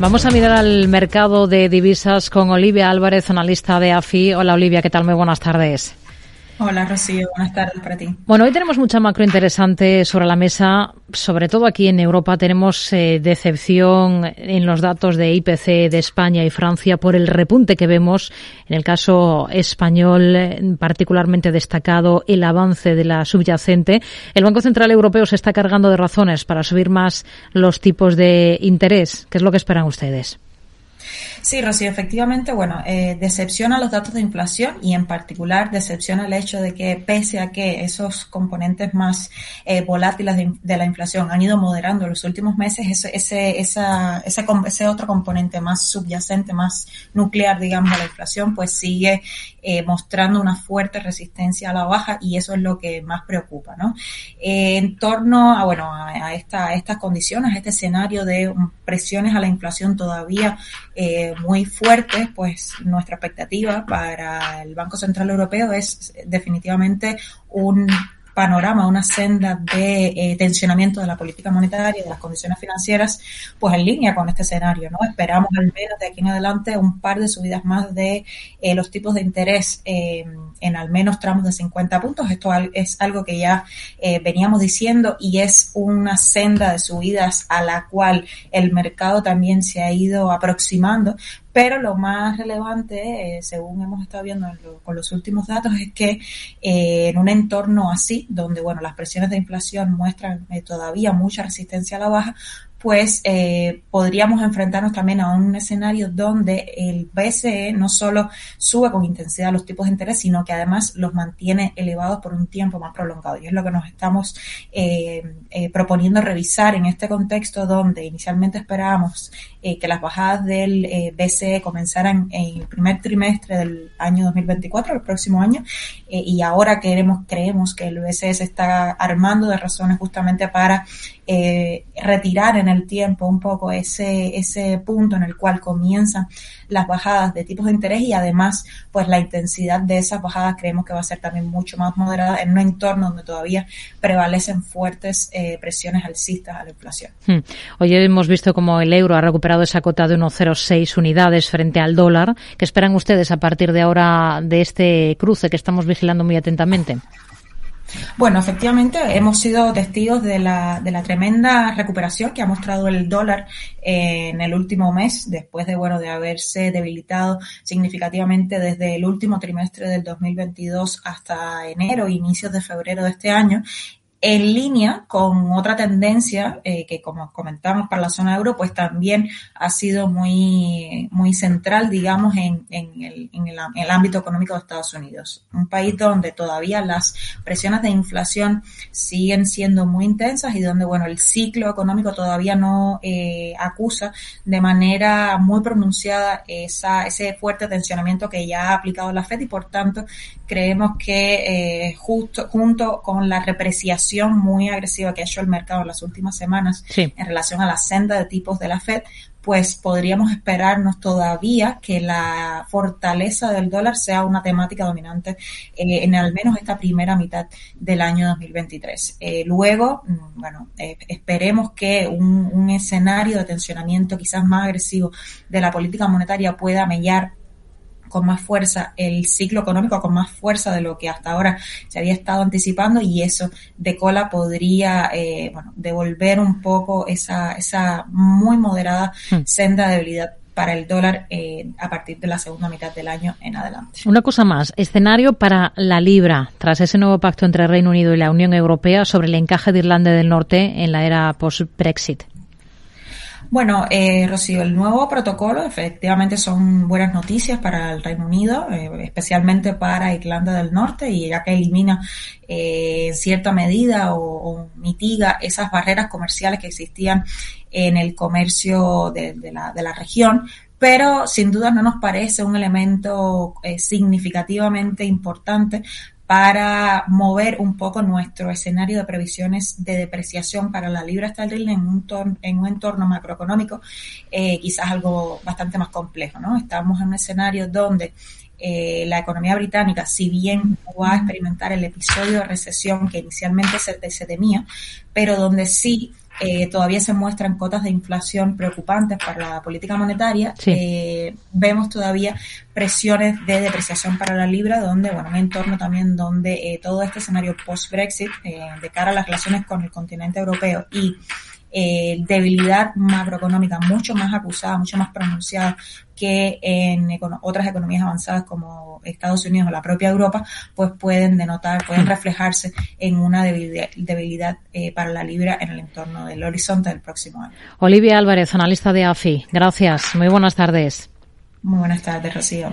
Vamos a mirar al mercado de divisas con Olivia Álvarez, analista de AFI. Hola Olivia, ¿qué tal? Muy buenas tardes. Hola Rocío, buenas tardes para ti. Bueno, hoy tenemos mucha macro interesante sobre la mesa, sobre todo aquí en Europa tenemos eh, decepción en los datos de IPC de España y Francia por el repunte que vemos en el caso español, eh, particularmente destacado el avance de la subyacente. El Banco Central Europeo se está cargando de razones para subir más los tipos de interés. ¿Qué es lo que esperan ustedes? Sí, Rocío, efectivamente, bueno, eh, decepciona los datos de inflación y en particular decepciona el hecho de que pese a que esos componentes más eh, volátiles de, la inflación han ido moderando en los últimos meses, ese, ese, esa, ese, otro componente más subyacente, más nuclear, digamos, de la inflación, pues sigue eh, mostrando una fuerte resistencia a la baja y eso es lo que más preocupa, ¿no? Eh, en torno a, bueno, a, a, esta, a estas condiciones, a este escenario de presiones a la inflación todavía eh, muy fuertes, pues nuestra expectativa para el Banco Central Europeo es definitivamente un panorama, una senda de eh, tensionamiento de la política monetaria y de las condiciones financieras, pues en línea con este escenario, ¿no? Esperamos al menos de aquí en adelante un par de subidas más de eh, los tipos de interés eh, en al menos tramos de 50 puntos. Esto es algo que ya veníamos diciendo y es una senda de subidas a la cual el mercado también se ha ido aproximando, pero lo más relevante, eh, según hemos estado viendo lo, con los últimos datos, es que eh, en un entorno así, donde bueno, las presiones de inflación muestran eh, todavía mucha resistencia a la baja, pues eh, podríamos enfrentarnos también a un escenario donde el BCE no solo sube con intensidad los tipos de interés, sino que además los mantiene elevados por un tiempo más prolongado. Y es lo que nos estamos eh, eh, proponiendo revisar en este contexto donde inicialmente esperábamos eh, que las bajadas del BCE comenzaran en el primer trimestre del año 2024, el próximo año, y ahora queremos, creemos que el BCE se está armando de razones justamente para retirar en el tiempo un poco ese, ese punto en el cual comienzan las bajadas de tipos de interés y además pues la intensidad de esas bajadas creemos que va a ser también mucho más moderada en un entorno donde todavía prevalecen fuertes eh, presiones alcistas a la inflación. Hmm. Hoy hemos visto como el euro ha recuperado esa cota de 1,06 unidades frente al dólar. ¿Qué esperan ustedes a partir de ahora de este cruce que estamos vigilando muy atentamente? Bueno, efectivamente hemos sido testigos de la, de la tremenda recuperación que ha mostrado el dólar eh, en el último mes, después de bueno de haberse debilitado significativamente desde el último trimestre del 2022 hasta enero, inicios de febrero de este año, en línea con otra tendencia eh, que, como comentamos para la zona euro, pues también ha sido muy, muy central, digamos, en, en, el, en, el, ámbito económico de Estados Unidos. Un país donde todavía las presiones de inflación siguen siendo muy intensas y donde, bueno, el ciclo económico todavía no eh, acusa de manera muy pronunciada esa, ese fuerte tensionamiento que ya ha aplicado la Fed y, por tanto, creemos que eh, justo junto con la muy agresiva que ha hecho el mercado en las últimas semanas sí. en relación a la senda de tipos de la Fed, pues podríamos esperarnos todavía que la fortaleza del dólar sea una temática dominante eh, en al menos esta primera mitad del año 2023. Eh, luego, mm, bueno, eh, esperemos que un, un escenario de tensionamiento quizás más agresivo de la política monetaria pueda mellar con más fuerza el ciclo económico, con más fuerza de lo que hasta ahora se había estado anticipando y eso de cola podría eh, bueno, devolver un poco esa, esa muy moderada hmm. senda de debilidad para el dólar eh, a partir de la segunda mitad del año en adelante. Una cosa más, escenario para la libra tras ese nuevo pacto entre Reino Unido y la Unión Europea sobre el encaje de Irlanda del Norte en la era post-Brexit. Bueno, eh, Rocío, el nuevo protocolo efectivamente son buenas noticias para el Reino Unido, eh, especialmente para Irlanda del Norte, y ya que elimina eh, en cierta medida o, mitiga esas barreras comerciales que existían en el comercio de, de, la, de la región, pero sin duda no nos parece un elemento eh, significativamente importante para mover un poco nuestro escenario de previsiones de depreciación para la libra esterlina en un, en un entorno macroeconómico eh, quizás algo bastante más complejo, ¿no? Estamos en un escenario donde eh, la economía británica, si bien va a experimentar el episodio de recesión que inicialmente se, se temía, pero donde sí eh, todavía se muestran cotas de inflación preocupantes para la política monetaria, eh, vemos todavía presiones de depreciación para la libra, donde, bueno, un entorno también donde eh, todo este escenario post-Brexit, de cara a las relaciones con el continente europeo y eh, debilidad macroeconómica mucho más acusada, mucho más pronunciada que en otras economías avanzadas como Estados Unidos o la propia Europa, pues pueden denotar, pueden reflejarse en una debilidad, eh, para la libra en el entorno del horizonte del próximo año. Olivia Álvarez, analista de AFI. Gracias. Muy buenas tardes. Muy buenas tardes, Rocío.